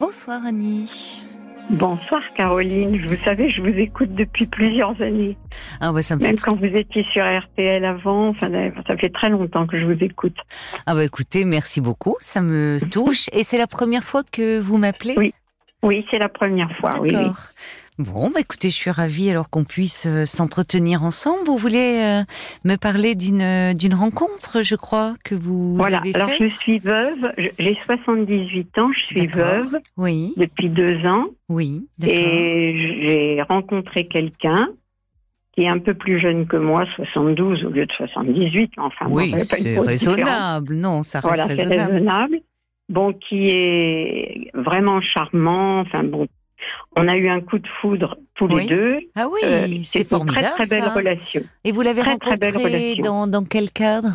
Bonsoir Annie. Bonsoir Caroline, vous savez, je vous écoute depuis plusieurs années. Ah ça me Même fait... quand vous étiez sur RTL avant, enfin, ça fait très longtemps que je vous écoute. Ah bah écoutez, merci beaucoup, ça me touche. Et c'est la première fois que vous m'appelez? Oui. Oui, c'est la première fois, oui. oui. Bon, bah écoutez, je suis ravie alors qu'on puisse euh, s'entretenir ensemble. Vous voulez euh, me parler d'une euh, d'une rencontre, je crois, que vous Voilà, avez alors je suis veuve, j'ai 78 ans, je suis veuve Oui, depuis deux ans oui, et j'ai rencontré quelqu'un qui est un peu plus jeune que moi, 72 au lieu de 78, enfin, Oui, c'est raisonnable. Non, ça reste Voilà, c'est raisonnable. raisonnable. Bon, qui est vraiment charmant. Enfin bon, on a eu un coup de foudre tous Oui, les deux. Ah oui, Euh, c'est une formidable. très très belle ça. relation. Et vous l'avez Très, très belle rencontré relation. dans, dans quel cadre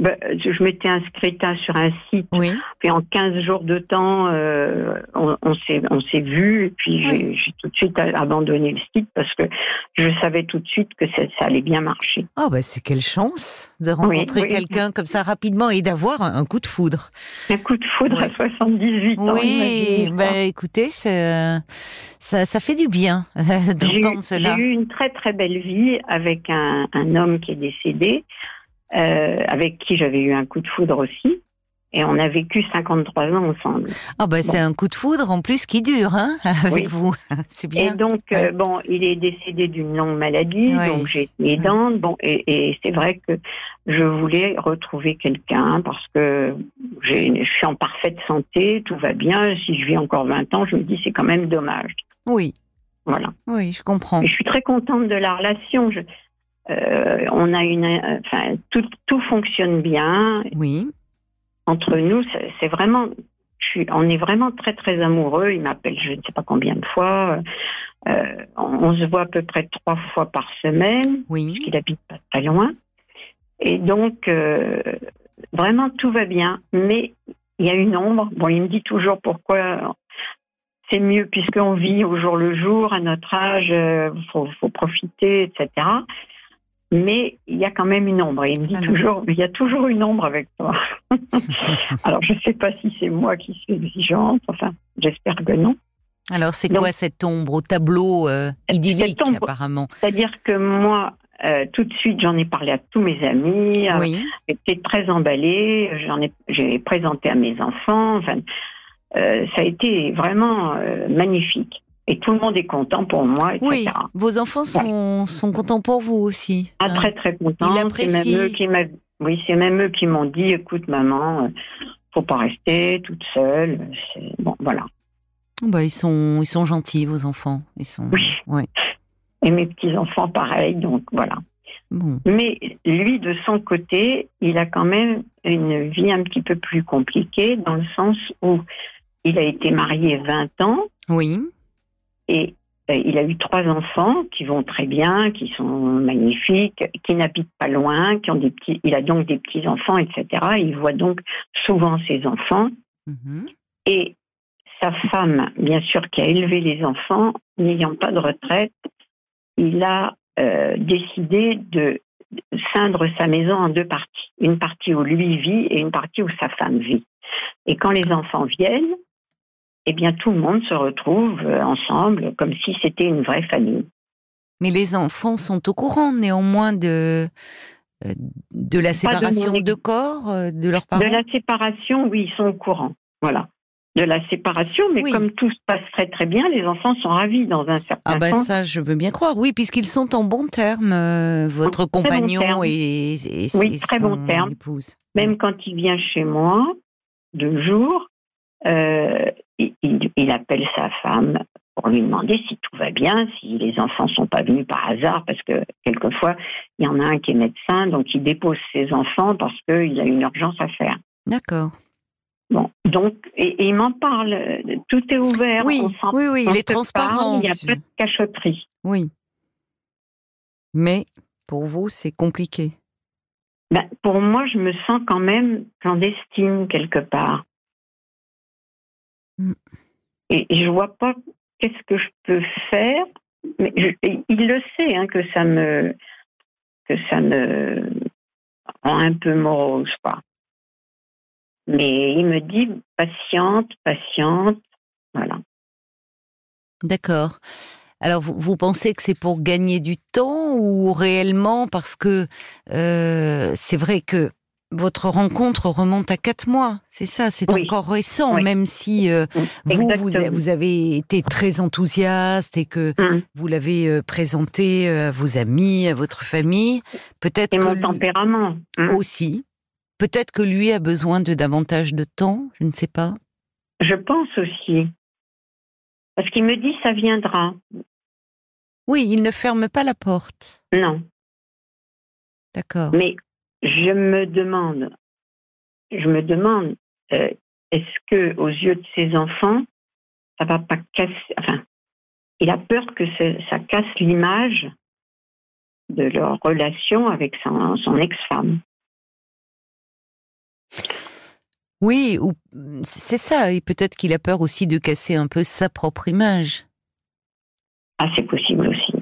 Ben, je m'étais inscrite sur un site, Oui. puis en 15 jours de temps, euh, on, on s'est on s'est vu, et puis j'ai Oui. j'ai tout de suite abandonné le site parce que je savais tout de suite que ça, ça allait bien marcher. Oh bah c'est quelle chance de rencontrer oui. quelqu'un comme ça rapidement et d'avoir un, un coup de foudre. Un coup de foudre à 78 ans. Oui, bah écoutez, ça, ça fait du bien J'ai eu, d'entendre cela. j'ai eu une très très belle vie avec un, un homme qui est décédé, euh, avec qui j'avais eu un coup de foudre aussi. Et on a vécu 53 ans ensemble. Ah bah c'est un coup de foudre en plus qui dure, hein, avec Oui. vous. C'est Et bien. donc, euh, bon, il est décédé d'une longue maladie, Ouais. donc j'ai été aidante. Bon, et, et c'est vrai que je voulais retrouver quelqu'un parce que j'ai- je suis en parfaite santé, tout va bien. Si je vis encore 20 ans, je me dis c'est quand même dommage. Oui, Voilà. oui, je comprends. Et je suis très contente de la relation. Je- euh, on a une, euh, enfin, tout, tout fonctionne bien Oui, entre nous. C'est vraiment, je suis, on est vraiment très très amoureux. Il m'appelle, je ne sais pas combien de fois. Euh, on, on se voit à peu près trois fois par semaine, oui. parce qu'il habite pas très loin. Et donc, euh, vraiment tout va bien. Mais il y a une ombre. Bon, il me dit toujours pourquoi. C'est mieux puisqu'on vit au jour le jour, à notre âge, il faut, faut profiter, etc. Mais il y a quand même une ombre. Et il me dit Alors. toujours, il y a toujours une ombre avec toi. Alors, je ne sais pas si c'est moi qui suis exigeante. Enfin, j'espère que non. Alors c'est quoi cette ombre au tableau euh, idyllique Cette ombre- apparemment C'est-à-dire que moi, euh, tout de suite, j'en ai parlé à tous mes amis. euh, Oui, J'étais très emballée. J'en ai, j'ai présenté à mes enfants. Enfin, euh, ça a été vraiment magnifique. Et tout le monde est content pour moi, etc. oui. Vos enfants sont, sont contents pour vous aussi. Ah, hein. très très content. Ils C'est même eux qui oui, c'est même eux qui m'ont dit, écoute maman, euh, faut pas rester toute seule. Bon, voilà. Bah, ils sont, ils sont gentils vos enfants. Ils sont. Oui. ouais. Et mes petits enfants, pareil. Donc voilà. Bon. Mais lui, de son côté, il a quand même une vie un petit peu plus compliquée dans le sens où il a été marié 20 ans Oui. Et euh, il a eu trois enfants qui vont très bien, qui sont magnifiques, qui n'habitent pas loin, qui ont des petits. Il a donc des petits enfants, etc. Il voit donc souvent ses enfants Mhm. et sa femme, bien sûr, qui a élevé les enfants, n'ayant pas de retraite, il a euh, décidé de scindre sa maison en deux parties. Une partie où lui vit et une partie où sa femme vit. Et quand les enfants viennent, eh bien, tout le monde se retrouve euh, ensemble comme si c'était une vraie famille. Mais les enfants sont au courant néanmoins de euh, de la de séparation de, corps euh, de leurs parents? De la séparation, oui, ils sont au courant. Voilà. De la séparation, mais Oui. comme tout se passe très très bien, les enfants sont ravis dans un certain Ah ben sens. ça, je veux bien croire. Oui, puisqu'ils sont en bon terme, euh, votre compagnon terme. et, et, Oui, et très son bon terme. épouse. Même quand il vient chez moi, deux jours, euh, il, il- il appelle sa femme pour lui demander si tout va bien, si les enfants sont pas venus par hasard, parce que quelquefois, il y en a un qui est médecin, donc il dépose ses enfants parce qu'il a une urgence à faire. D'accord. Bon, donc, et, et il m'en parle, tout est ouvert. Oui, on oui, oui, il est transparent. Il n'y a pas de cachotterie. Oui. Mais pour vous, c'est compliqué. Ben, pour moi, je me sens quand même clandestine quelque part. Mm. Et, et je vois pas qu'est-ce que je peux faire. Mais je- et il le sait hein, que ça me que ça me rend un peu morose, quoi. Mais il me dit patiente, patiente, voilà. D'accord. Alors, vous, vous, pensez que c'est pour gagner du temps ou réellement parce que euh, c'est vrai que votre rencontre remonte à quatre mois, c'est ça, c'est Oui. encore récent, Oui. même si euh, vous, vous, vous avez été très enthousiaste et que Hum. vous l'avez euh, présenté à vos amis, à votre famille. Peut-être que mon lui- tempérament. Hum. aussi. Peut-être que lui a besoin de davantage de temps, je ne sais pas. Je pense aussi. Parce qu'il me dit ça viendra. Oui, il ne ferme pas la porte. Non. D'accord. Mais je me demande, je me demande, euh, est-ce que aux yeux de ses enfants, ça va pas casser. Enfin, il a peur que ça casse l'image de leur relation avec son, son ex-femme. Oui, ou c'est ça. Et peut-être qu'il a peur aussi de casser un peu sa propre image. Ah, c'est possible aussi.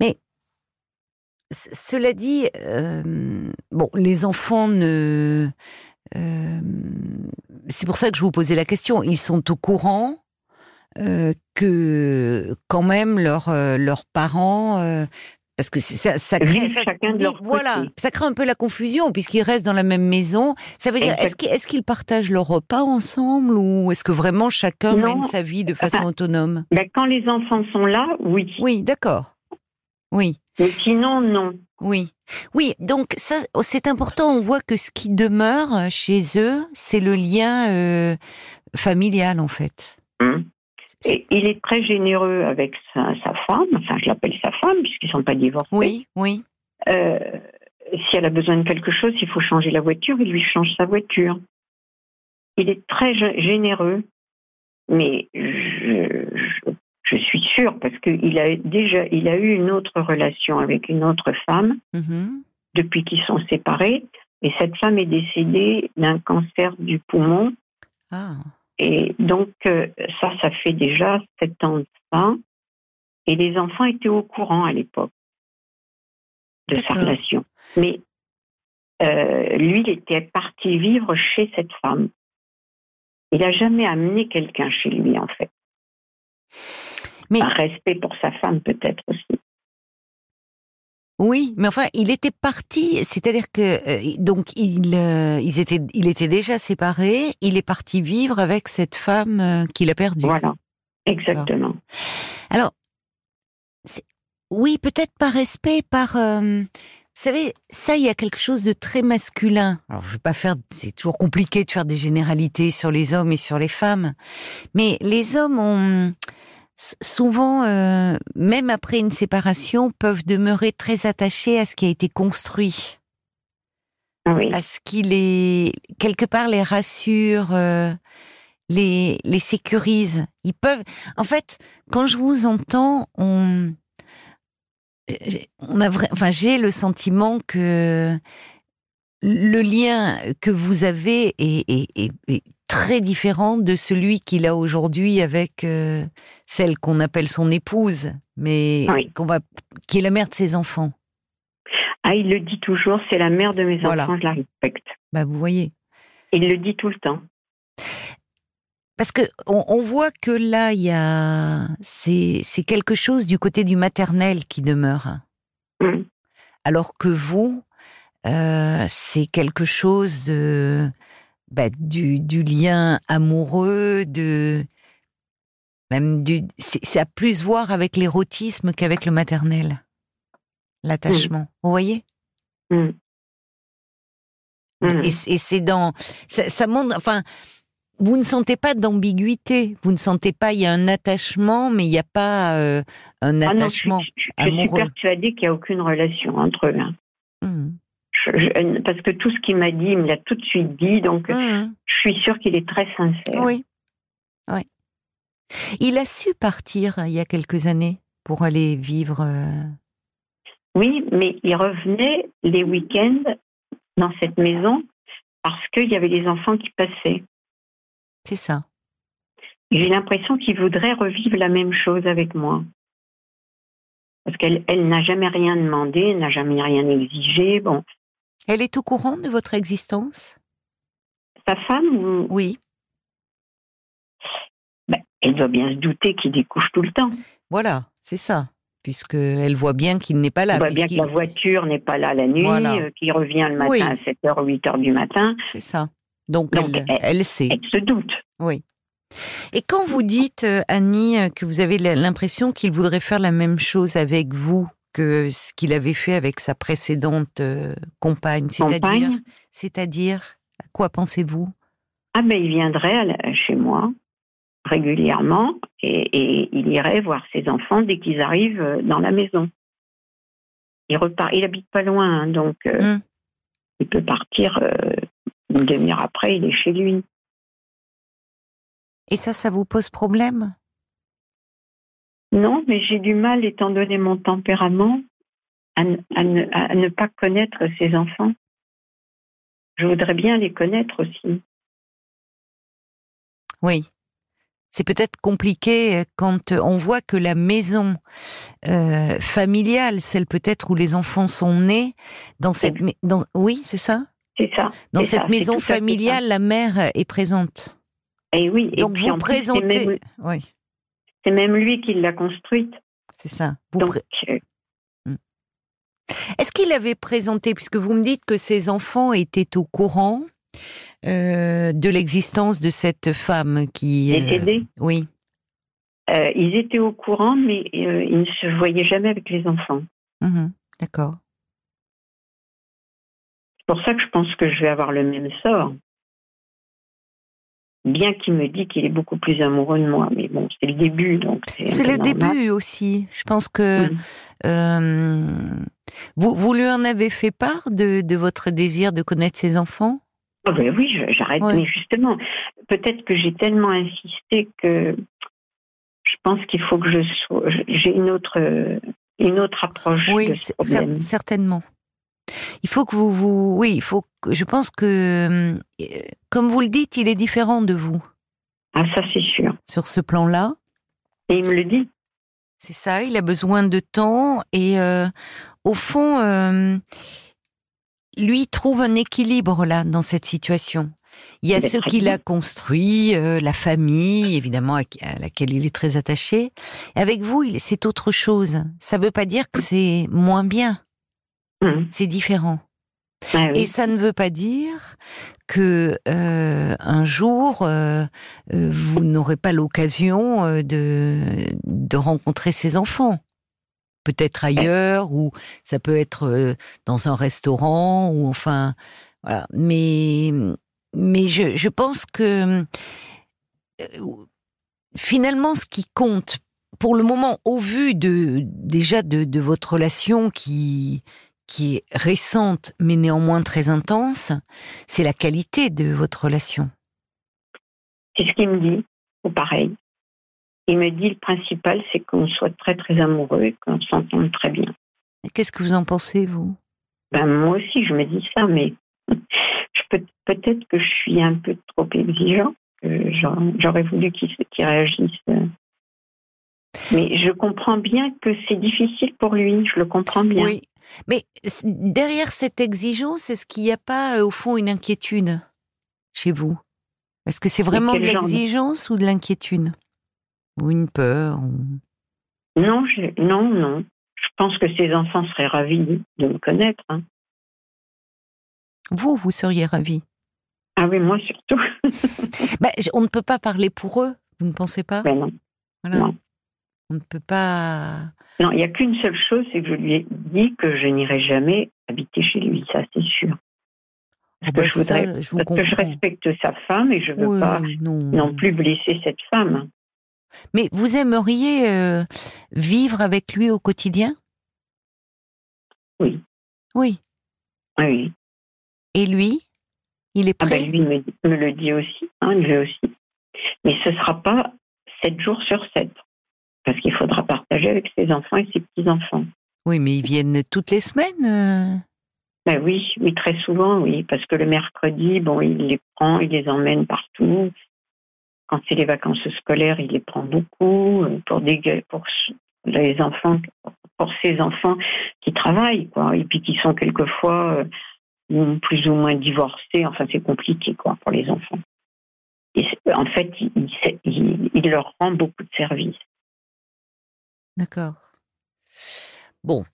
C- Cela dit, euh, bon, les enfants ne. euh, c'est pour ça que je vous posais la question. Ils sont au courant euh, que quand même leurs leurs parents. parce que ça, ça crée, ça- voilà, ça crée un peu la confusion puisqu'ils restent dans la même maison. Ça veut dire, est-ce qu'ils partagent leur repas ensemble ou est-ce que vraiment chacun Non. mène sa vie de façon Enfin, autonome? Ben, quand les enfants sont là, oui. Oui, d'accord. Oui. Mais sinon, non. Oui, oui. Donc ça, oh, c'est important. On voit que ce qui demeure euh, chez eux, c'est le lien euh, familial en fait. Hum. Et il est très généreux avec sa, sa femme, enfin je l'appelle sa femme puisqu'ils ne sont pas divorcés. Oui, oui, Euh, si elle a besoin de quelque chose, il faut changer la voiture, il lui change sa voiture. Il est très gé- généreux, mais je, sûre parce qu'il a déjà il a eu une autre relation avec une autre femme Mhm. depuis qu'ils sont séparés, et cette femme est décédée d'un cancer du poumon. Ah, Et donc, euh, ça, ça fait déjà sept ans de ça. Et les enfants étaient au courant à l'époque de sa relation. Mais euh, lui, il était parti vivre chez cette femme. Il n'a jamais amené quelqu'un chez lui, en fait. Mais- Par respect pour sa femme, peut-être aussi. oui. Mais enfin, il était parti. C'est-à-dire que euh, donc il, euh, ils étaient, il était déjà séparés. Il est parti vivre avec cette femme euh, qu'il a perdue. Voilà, exactement. Alors, oui, peut-être par respect, par. vous savez, ça, il y a quelque chose de très masculin. Alors, je vais pas faire. C'est toujours compliqué de faire des généralités sur les hommes et sur les femmes, mais les hommes ont souvent, euh, même après une séparation, peuvent demeurer très attachés à ce qui a été construit, Oui, à ce qui les quelque part les rassure. euh, les, les sécurise. Ils peuvent. En fait, quand je vous entends, on, j'ai- on a vrai, enfin, j'ai le sentiment que le lien que vous avez est, est- est- est très différent de celui qu'il a aujourd'hui avec euh, celle qu'on appelle son épouse, mais Oui. qu'on va, qui est la mère de ses enfants. Ah, il le dit toujours, c'est la mère de mes Voilà. enfants, je la respecte. Bah, vous voyez. Il le dit tout le temps. Parce que on, on voit que là, il y a, c'est, c'est quelque chose du côté du maternel qui demeure. Hum. Alors que vous, euh, c'est quelque chose de, bah, du, du lien amoureux, de même du, c'est, à plus voir avec l'érotisme qu'avec le maternel, l'attachement. Vous voyez? Hum. Hum. Et, c'est dans, ça, ça montre, enfin, vous ne sentez pas d'ambiguïté, vous ne sentez pas, il y a un attachement, mais il n'y a pas euh, un Ah non, je, attachement je- je suis persuadée qu'il n'y a aucune relation entre eux. hein. Je- je- parce que tout ce qu'il m'a dit, il me l'a tout de suite dit, donc hum. je suis sûre qu'il est très sincère. Oui. Oui. Il a su partir euh, il y a quelques années pour aller vivre. euh, Oui, mais il revenait les week-ends dans cette maison parce qu'il y avait les enfants qui passaient. C'est ça. J'ai l'impression qu'il voudrait revivre la même chose avec moi. Parce qu'elle elle n'a jamais rien demandé, elle n'a jamais rien exigé. Bon, Elle est au courant de votre existence? Sa femme, ou- Oui. ben, elle doit bien se douter qu'il découche tout le temps. Voilà, c'est ça. Puisqu'elle voit bien qu'il n'est pas là. Elle voit bien que la voiture n'est pas là la nuit, euh, qu'il revient le matin à 7h ou 8h du matin. C'est ça. Donc, elle, elle, sait. Elle se doute. Oui. Et quand vous dites, euh, Annie, euh, que vous avez l'impression qu'il voudrait faire la même chose avec vous que ce qu'il avait fait avec sa précédente compagne, c'est-à-dire, c'est-à-dire, à quoi pensez-vous? Ah ben, il viendrait chez moi régulièrement et, il irait voir ses enfants dès qu'ils arrivent euh, dans la maison. Il repart, il habite pas loin, hein, donc euh, hmm. il peut partir euh, une demi-heure après, il est chez lui. Et ça, ça vous pose problème? Non, mais j'ai du mal, étant donné mon tempérament, à ne pas connaître ses enfants. Je voudrais bien les connaître aussi. Oui, c'est peut-être compliqué euh, quand euh, on voit que la maison euh, familiale, celle peut-être où les enfants sont nés, dans cette, dans, oui, c'est ça? C'est ça. Dans cette maison familiale, la mère est présente. Et oui. Donc vous présentez. oui. C'est même lui qui l'a construite. C'est ça. Hmm. Est-ce qu'il avait présenté, puisque vous me dites que ses enfants étaient au courant euh, de l'existence de cette femme qui... Décédée euh, Oui. Euh, ils étaient au courant, mais ils ne se voyaient jamais avec les enfants. Mhm. D'accord. C'est pour ça que je pense que je vais avoir le même sort. Bien qu'il me dit qu'il est beaucoup plus amoureux de moi, mais bon, c'est le début, donc c'est. le début aussi. Je pense que mhm. vous, vous lui en avez fait part de, de votre désir de connaître ses enfants? Oh ben oui, j'arrête. Mais justement, peut-être que j'ai tellement insisté que je pense qu'il faut que je sois, j'ai une autre, une autre approche. Oui, certainement. Il faut que vous, vous, oui, il faut. Je pense que, euh, comme vous le dites, il est différent de vous. Ah, ça c'est sûr. Sur ce plan-là. Et il me le dit. C'est ça. Il a besoin de temps et, euh, au fond. Euh, lui trouve un équilibre là dans cette situation. Il y a ceux qu'il a construit, euh, la famille, évidemment, à, laquelle il est très attaché. avec vous, c'est autre chose. Ça ne veut pas dire que c'est moins bien. Mmh. C'est différent. Ah Et ça ne veut pas dire que euh, un jour euh, vous n'aurez pas l'occasion de, de rencontrer ses enfants peut-être ailleurs ou ça peut être euh, dans un restaurant ou enfin voilà. Mais mais je, je pense que euh, finalement ce qui compte pour le moment au vu de déjà de, de votre relation qui qui est récente mais néanmoins très intense, c'est la qualité de votre relation. C'est ce qu'il me dit, ou pareil. Il me dit le principal, c'est qu'on soit très très amoureux et qu'on s'entende très bien. Qu'est-ce que vous en pensez, vous? Ben, Moi aussi, je me dis ça, mais peut, peut-être que je suis un peu trop exigeant, que j'aurais voulu qu'il réagisse. Mais je comprends bien que c'est difficile pour lui, je le comprends bien. Oui, mais derrière cette exigence, est-ce qu'il n'y a pas, euh, au fond, une inquiétude chez vous? Est-ce que c'est vraiment de l'exigence ou de l'inquiétude? Ou une peur Non, non, non. Je pense que ces enfants seraient ravis de me connaître. Hein. Vous, vous seriez ravis? Ah oui, moi surtout. Ben, on ne peut pas parler pour eux, vous ne pensez pas? Ben non. non. On ne peut pas. Non, il n'y a qu'une seule chose, c'est que je lui ai dit que je n'irai jamais habiter chez lui, ça c'est sûr. Ah parce, que, ben je voudrais, parce que je respecte sa femme et je ne veux pas non. plus blesser cette femme. Mais vous aimeriez euh, vivre avec lui au quotidien? Oui. Oui. Oui. Et lui? Il est ah ben, prêt? Lui me, le dit aussi, hein, lui aussi. Mais ce ne sera pas sept jours sur sept, parce qu'il faudra partager avec ses enfants et ses petits-enfants. Oui, mais ils viennent toutes les semaines euh? ben oui, oui, très souvent, oui, parce que le mercredi, bon, il les prend, il les emmène partout. Quand c'est les vacances scolaires, il les prend beaucoup euh, pour, des, pour les enfants, pour ces enfants qui travaillent, quoi, et puis qui sont quelquefois euh, plus ou moins divorcés. Enfin, c'est compliqué, quoi, pour les enfants. en fait, il, leur rend beaucoup de services. D'accord. Bon.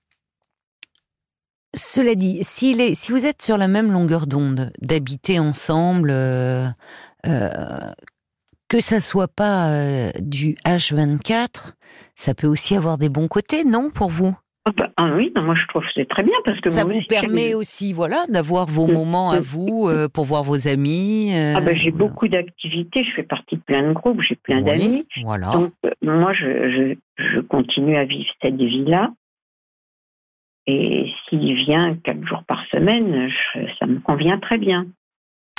Cela dit, si vous êtes sur la même longueur d'onde, d'habiter ensemble, euh, euh, que ça soit pas euh, du H24, ça peut aussi avoir des bons côtés, non, pour vous? Ah, bah, ah oui, moi je trouve que c'est très bien parce que ça vous permet aussi, voilà, d'avoir vos mm. moments à mm. vous euh, pour voir vos amis. Euh, ah ben, j'ai beaucoup d'activités, je fais partie de plein de groupes, j'ai plein d'amis. Voilà. Donc moi je, je, continue à vivre cette vie-là. Et s'il vient quatre jours par semaine, ça me convient très bien.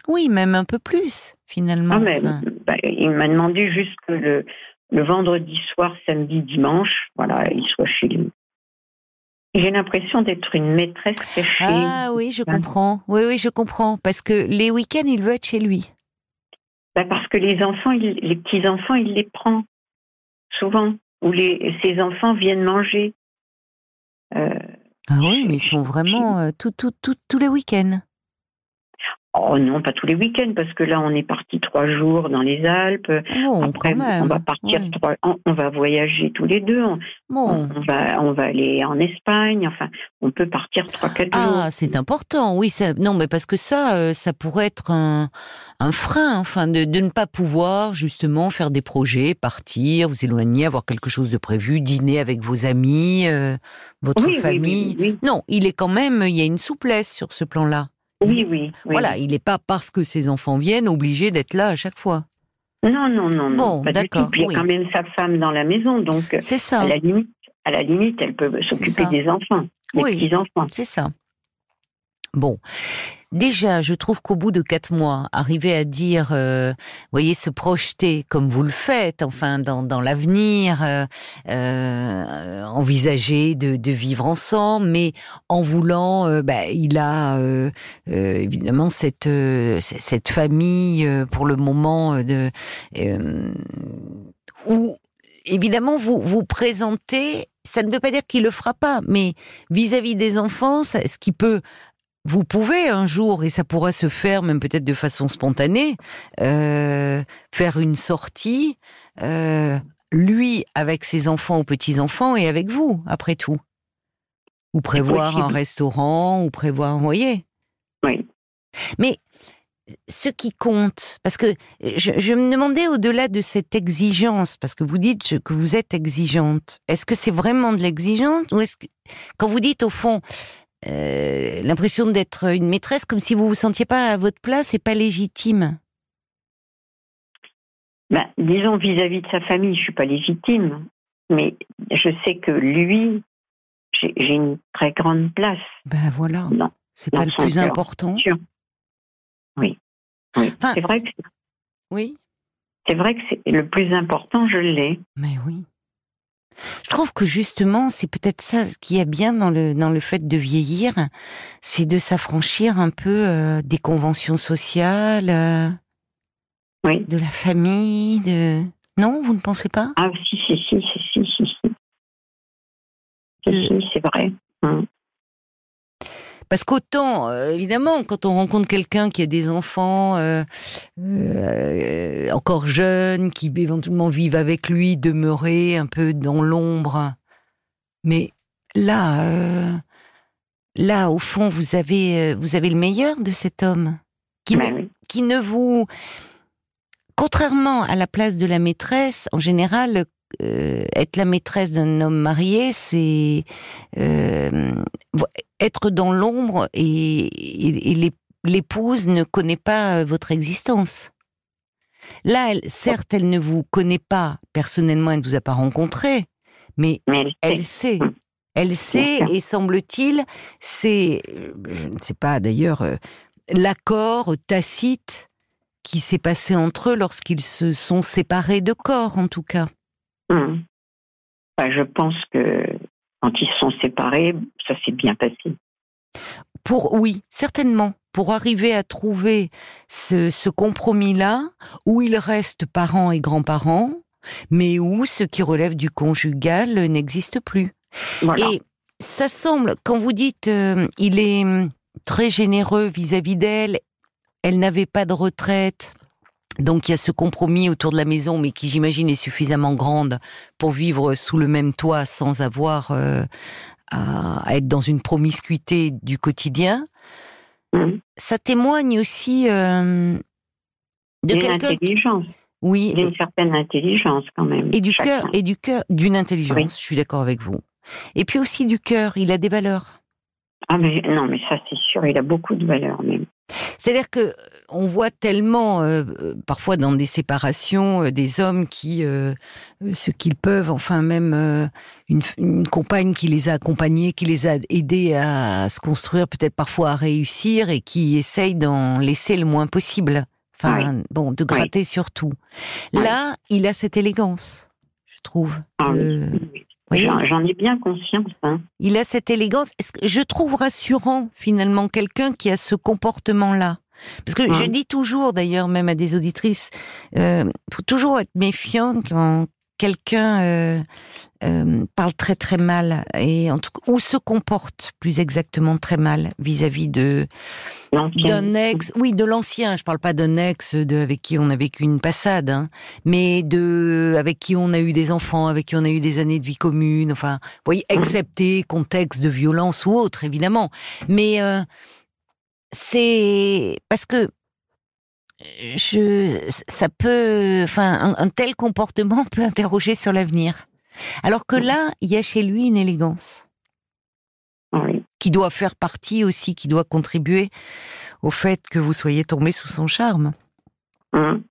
Oui, même un peu plus, finalement. Ah, bah, il m'a demandé juste que le, le vendredi soir, samedi, dimanche, voilà, il soit chez lui. J'ai l'impression d'être une maîtresse cachée. Ah oui, je comprends. Oui, oui, je comprends. Parce que les week-ends, il veut être chez lui. Bah parce que les enfants, les petits enfants, il les prend souvent. Ou les, ses enfants viennent manger. Euh, ah oui, mais ils sont vraiment euh, tous les week-ends. Oh non, pas tous les week-ends, parce que là, on est parti trois jours dans les Alpes. Après, on va partir, on, va voyager tous les deux. On, va, on va aller en Espagne. Enfin, on peut partir trois, quatre ah, jours. Ah, c'est important, oui. Ça, non, mais parce que ça, euh, ça pourrait être un, un frein, enfin, de, de, ne pas pouvoir justement faire des projets, partir, vous éloigner, avoir quelque chose de prévu, dîner avec vos amis, euh, votre famille. non, il est quand même, il y a une souplesse sur ce plan-là. Oui, oui, Voilà, il n'est pas parce que ses enfants viennent obligé d'être là à chaque fois. Non, non, non, non. Bon, d'accord. Il y a quand même sa femme dans la maison, donc c'est ça. À la limite, à la limite, elle peut s'occuper des enfants, des petits enfants. C'est ça. Bon, déjà, je trouve qu'au bout de quatre mois, arriver à dire, euh, voyez, se projeter comme vous le faites, enfin, dans, dans l'avenir, euh, euh, envisager de, de, vivre ensemble, mais en voulant, euh, bah, il a euh, évidemment cette cette famille pour le moment de où évidemment vous vous présentez ça ne veut pas dire qu'il le fera pas, mais vis-à-vis -vis des enfants, ce qui peut vous pouvez un jour, et ça pourra se faire même peut-être de façon spontanée, euh, faire une sortie, euh, lui avec ses enfants ou petits-enfants et avec vous, après tout. Ou prévoir un restaurant, ou prévoir, vous voyez Oui. Mais ce qui compte, parce que je, je me demandais au-delà de cette exigence, parce que vous dites que vous êtes exigeante, est-ce que c'est vraiment de l'exigence ou est-ce que quand vous dites au fond, euh, l'impression d'être une maîtresse, comme si vous vous sentiez pas à votre place et pas légitime. Ben, disons vis-à-vis de sa famille, je suis pas légitime, mais je sais que lui, j'ai une très grande place. Ben voilà. C'est pas le plus important. Oui. oui. c'est vrai que. Oui. C'est vrai que c'est le plus important, je l'ai. Mais oui. Je trouve que justement, c'est peut-être ça qui est bien dans le dans le fait de vieillir, c'est de s'affranchir un peu euh, des conventions sociales, euh, oui. de la famille, de non, vous ne pensez pas? Ah si si si si si si si, si c'est vrai. Hum. Parce qu'autant, euh, évidemment, quand on rencontre quelqu'un qui a des enfants euh, euh, encore jeunes, qui éventuellement vivent avec lui, demeurer un peu dans l'ombre. Mais là, là, au fond, vous avez, vous avez le meilleur de cet homme qui, ben qui ne vous, contrairement à la place de la maîtresse, en général, euh, être la maîtresse d'un homme marié, c'est euh, être dans l'ombre et, l'épouse ne connaît pas votre existence. Là, certes, elle ne vous connaît pas personnellement, elle ne vous a pas rencontré, mais, elle, sait. Elle sait et semble-t-il, c'est, je ne sais pas d'ailleurs, euh, l'accord tacite qui s'est passé entre eux lorsqu'ils se sont séparés de corps, en tout cas. Hum. Bah, je pense que quand ils sont séparés, ça s'est bien passé. Pour oui, certainement. Pour arriver à trouver ce, compromis-là, où ils restent parents et grands-parents, mais où ce qui relève du conjugal n'existe plus. Et ça semble, quand vous dites euh, il est hum, très généreux vis-à-vis d'elle, elle n'avait pas de retraite, Donc il y a ce compromis autour de la maison, mais qui j'imagine est suffisamment grande pour vivre sous le même toit sans avoir euh, à être dans une promiscuité du quotidien. Mhm. Ça témoigne aussi euh, de quelqu'un. Oui, d'une certaine intelligence quand même. et du chacun. cœur, et du cœur, d'une intelligence. Oui. Je suis d'accord avec vous. Et puis aussi du cœur. Il a des valeurs. Ah mais non, mais ça c'est sûr, il a beaucoup de valeur même. C'est-à-dire que euh, on voit tellement, euh, euh, parfois dans des séparations, euh, des hommes qui, euh, ce qu'ils peuvent, enfin même une, une compagne qui les a accompagnés, qui les a aidés à, se construire, peut-être parfois à réussir, et qui essaye d'en laisser le moins possible. Enfin, bon, de gratter sur tout. Oui. Là, il a cette élégance, je trouve. Ah de- oui, J'en ai bien conscience. Hein. il a cette élégance. Je trouve rassurant finalement quelqu'un qui a ce comportement-là. Parce que je dis toujours, d'ailleurs, même à des auditrices, euh, faut toujours être méfiant quand quelqu'un euh, euh, parle très très mal et en tout ou se comporte plus exactement très mal vis-à-vis de d'un ex, oui, de l'ancien. Je parle pas d'un ex de avec qui on a vécu une passade, hein, mais de avec qui on a eu des enfants, avec qui on a eu des années de vie commune. Enfin, vous voyez, excepté contexte de violence ou autre, évidemment. Mais euh, c'est parce que je, ça peut, enfin, un, un tel comportement peut interroger sur l'avenir. Alors que là, il y a chez lui une élégance Oui. qui doit faire partie aussi, qui doit contribuer au fait que vous soyez tombé sous son charme. Hein.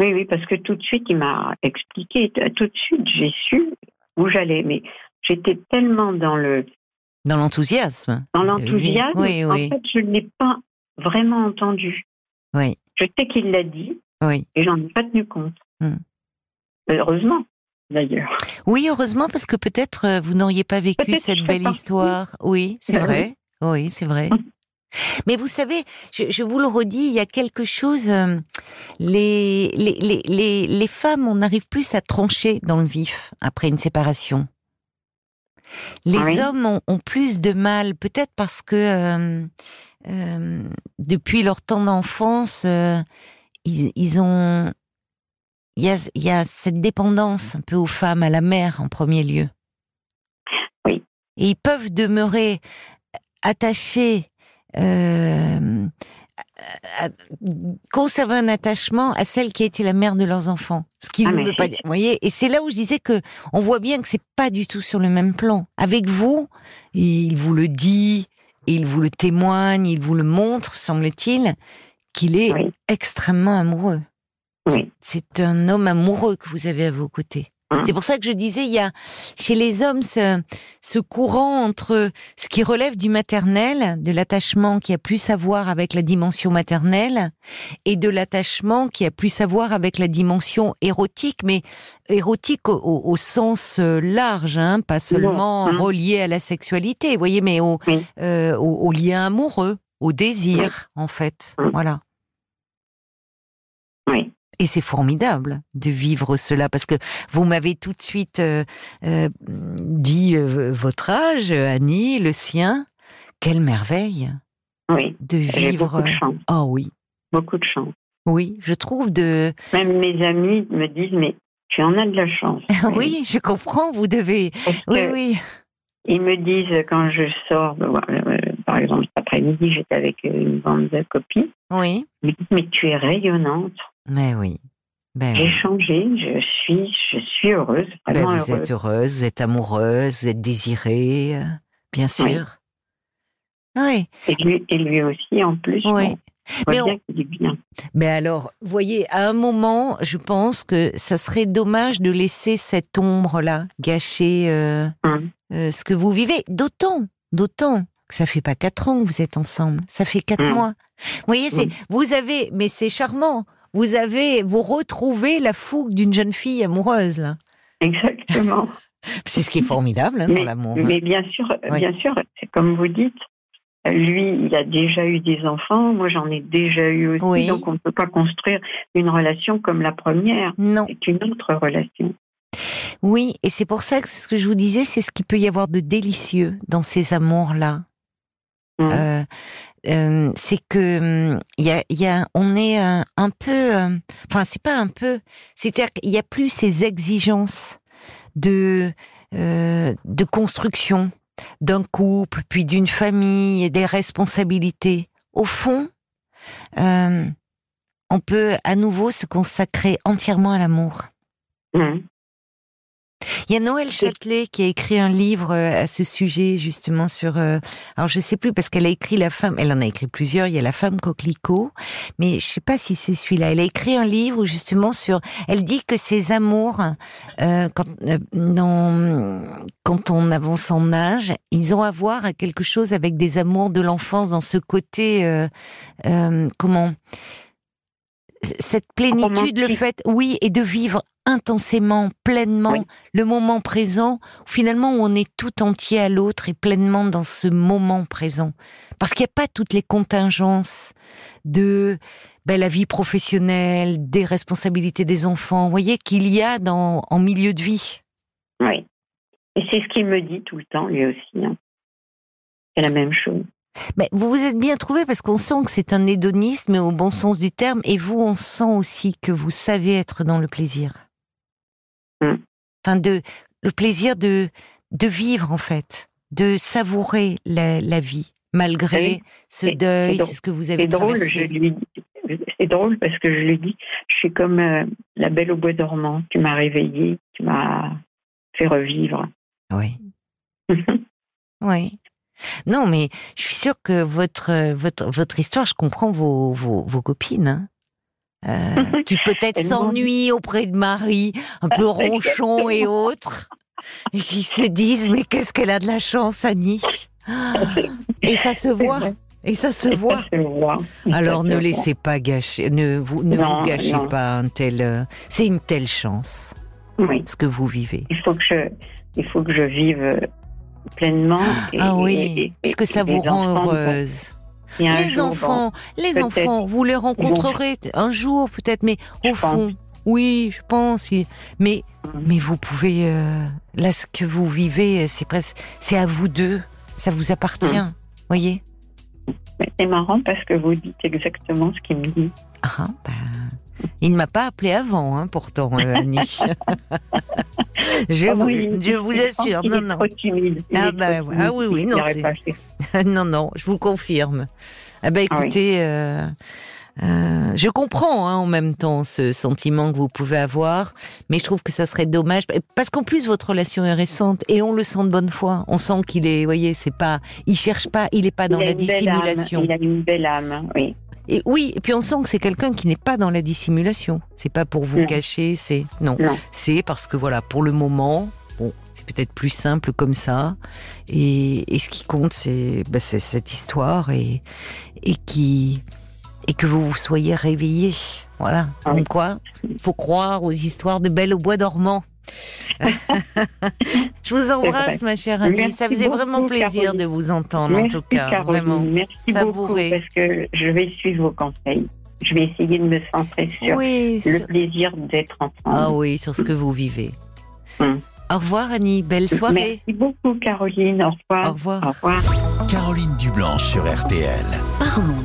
Oui, oui, parce que tout de suite, il m'a expliqué. Tout de suite, j'ai su où j'allais. Mais j'étais tellement dans le Dans l'enthousiasme. dans l'enthousiasme. Oui, En oui, fait, je ne l'ai pas vraiment entendu. Oui, Je sais qu'il l'a dit oui. et j'en ai pas tenu compte. Hmm. Heureusement, d'ailleurs. Oui, heureusement, parce que peut-être euh, vous n'auriez pas vécu cette belle histoire. Oui, c'est Ben vrai. Oui, c'est vrai. Mais vous savez, je, je vous le redis, il y a quelque chose. euh, les, les, les, les, les femmes, on n'arrive plus à trancher dans le vif après une séparation. Les Oui. hommes ont, ont plus de mal, peut-être parce que euh, euh, depuis leur temps d'enfance, euh, ils, ils ont. Il y, a, il y a cette dépendance un peu aux femmes, à la mère en premier lieu. Oui. Et ils peuvent demeurer attachés, euh, à- à- conserver un attachement à celle qui a été la mère de leurs enfants. Ce qui Ah, ne mais veut pas dire. Vous voyez, et c'est là où je disais que on voit bien que c'est pas du tout sur le même plan. Avec vous, il vous le dit, il vous le témoigne, il vous le montre, semble-t-il, qu'il est Oui. extrêmement amoureux. Oui. C'est un homme amoureux que vous avez à vos côtés. Hein? C'est pour ça que je disais, il y a chez les hommes ce, ce courant entre ce qui relève du maternel, de l'attachement qui a plus à voir avec la dimension maternelle, et de l'attachement qui a plus à voir avec la dimension érotique, mais érotique au, au- au sens euh, large, hein, pas seulement Hein? relié à la sexualité, vous voyez, mais au, euh, au, lien amoureux, au désir, en fait. Voilà. Et c'est formidable de vivre cela parce que vous m'avez tout de suite euh, euh, dit euh, votre âge, Annie, le sien. Quelle merveille Oui. de vivre. beaucoup de chance. Oh oui, Beaucoup de chance. oui, je trouve de. Même mes amis me disent, mais tu en as de la chance. Oui, je comprends. Vous devez. Oui, oui. Ils me disent quand je sors, par exemple cet après-midi, j'étais avec une bande de copines. Oui. Ils me disent, mais tu es rayonnante. Mais oui. Ben J'ai oui. changé, je suis, je suis heureuse, Ben, vous heureuse. êtes heureuse, vous êtes amoureuse, vous êtes désirée, bien sûr. Oui. Et lui, et lui aussi, en plus. Oui. bon, Mais on- bien. Mais alors, voyez, à un moment, je pense que ça serait dommage de laisser cette ombre-là gâcher euh, Hum. euh, ce que vous vivez. D'autant, d'autant que ça fait pas quatre ans que vous êtes ensemble, ça fait quatre Hum. mois. Vous voyez, c'est vous avez, mais c'est charmant. Vous avez, vous retrouvez la fougue d'une jeune fille amoureuse là. Exactement. C'est ce qui est formidable hein, dans l'amour. mais bien sûr, Oui. bien sûr, c'est comme vous dites. Lui, il a déjà eu des enfants. Moi, j'en ai déjà eu aussi. Oui. Donc, on ne peut pas construire une relation comme la première. Non. C'est une autre relation. Oui, et c'est pour ça que ce que je vous disais, c'est ce qu'il peut y avoir de délicieux dans ces amours-là. Mmh. euh, euh, c'est que hum, il y a, il y a, on est un, un peu, euh, enfin c'est pas un peu, c'est-à-dire qu'il y a plus ces exigences de euh, de construction d'un couple, puis d'une famille et des responsabilités. Au fond, euh, on peut à nouveau se consacrer entièrement à l'amour. Mmh. Il y a Noël Châtelet qui a écrit un livre euh, à ce sujet, justement, sur... euh, alors, je sais plus, parce qu'elle a écrit La femme... Elle en a écrit plusieurs. Il y a La femme coquelicot. Mais je sais pas si c'est celui-là. Elle a écrit un livre, justement, sur... Elle dit que ses amours, euh, quand, euh, dans- quand on avance en âge, ils ont à voir à quelque chose avec des amours de l'enfance, dans ce côté... comment cette plénitude, le fait, oui, et de vivre intensément, pleinement Oui. le moment présent, finalement où on est tout entier à l'autre et pleinement dans ce moment présent. Parce qu'il n'y a pas toutes les contingences de ben, la vie professionnelle, des responsabilités des enfants, vous voyez, qu'il y a dans, en milieu de vie. Oui. Et c'est ce qu'il me dit tout le temps, lui aussi. hein. C'est la même chose. Ben, vous vous êtes bien trouvé parce qu'on sent que c'est un hédoniste, mais au bon sens du terme, et vous, on sent aussi que vous savez être dans le plaisir. Mm. Enfin, de, le plaisir de, de vivre, en fait, de savourer la, la vie, malgré Oui. ce deuil, ce que vous avez C'est drôle, je lui. C'est drôle parce que je lui dis, je suis comme euh, la belle au bois dormant. Tu m'as réveillée, tu m'as fait revivre. Oui. Oui. Non, mais je suis sûre que votre, votre, votre histoire, je comprends vos, vos, vos copines. hein. Euh, qui peut-être s'ennuient auprès de Marie, un peu ronchon et autres, et qui se disent mais qu'est-ce qu'elle a de la chance, Annie? Et ça se voit, et ça se voit. Ça se voit. Alors Ça ne se laissez pas gâcher, ne vous, ne Non, vous gâchez non. pas un tel. euh, C'est une telle chance. Oui. ce que vous vivez. Il faut que je, il faut que je vive pleinement. et- ah oui, et- puisque ça vous rend bon, heureuse. Les jour, bon, enfants, les enfants, vous les rencontrerez un jour peut-être, mais Je au fond, oui, je pense. oui. Mais Mhm. mais vous pouvez euh, là ce que vous vivez, c'est presque, c'est à vous deux, ça vous appartient, Mhm. voyez. mais c'est marrant parce que vous dites exactement ce qu'il me dit. Ah, ben, il ne m'a pas appelé avant, hein, pourtant, euh, Annie. je, vous- oui, je vous je pense assure, non, non. trop timide. Ah bah, trop ah oui, oui, non, non, non, je vous confirme. Ah ben Ah oui. écoutez, euh, euh, je comprends hein, en même temps ce sentiment que vous pouvez avoir, mais je trouve que ça serait dommage parce qu'en plus votre relation est récente et on le sent de bonne foi. On sent qu'il est, vous voyez, c'est pas, il cherche pas, il est pas dans il la âme, dissimulation. Il a une belle âme, oui. Et oui, et puis on sent que c'est quelqu'un qui n'est pas dans la dissimulation. C'est pas pour vous Non. cacher, c'est non, Non. c'est parce que voilà, pour le moment, bon, c'est peut-être plus simple comme ça. Et, et ce qui compte, c'est bah, c'est cette histoire et et qui et que vous vous soyez réveillés. Voilà. Ah oui. quoi Faut croire aux histoires de Belle au bois dormant. Je vous embrasse, ma chère Annie. Merci Ça faisait vraiment beaucoup, plaisir Caroline. de vous entendre, Merci en tout cas. Caroline, Vraiment. merci beaucoup parce que je vais suivre vos conseils. Je vais essayer de me centrer sur Oui, le sur- plaisir d'être ensemble. Ah oui, sur ce que vous vivez. Hum. Au revoir Annie, belle soirée. Merci beaucoup Caroline, au revoir. Au revoir. Au revoir. Caroline Dublanche sur RTL. Parlons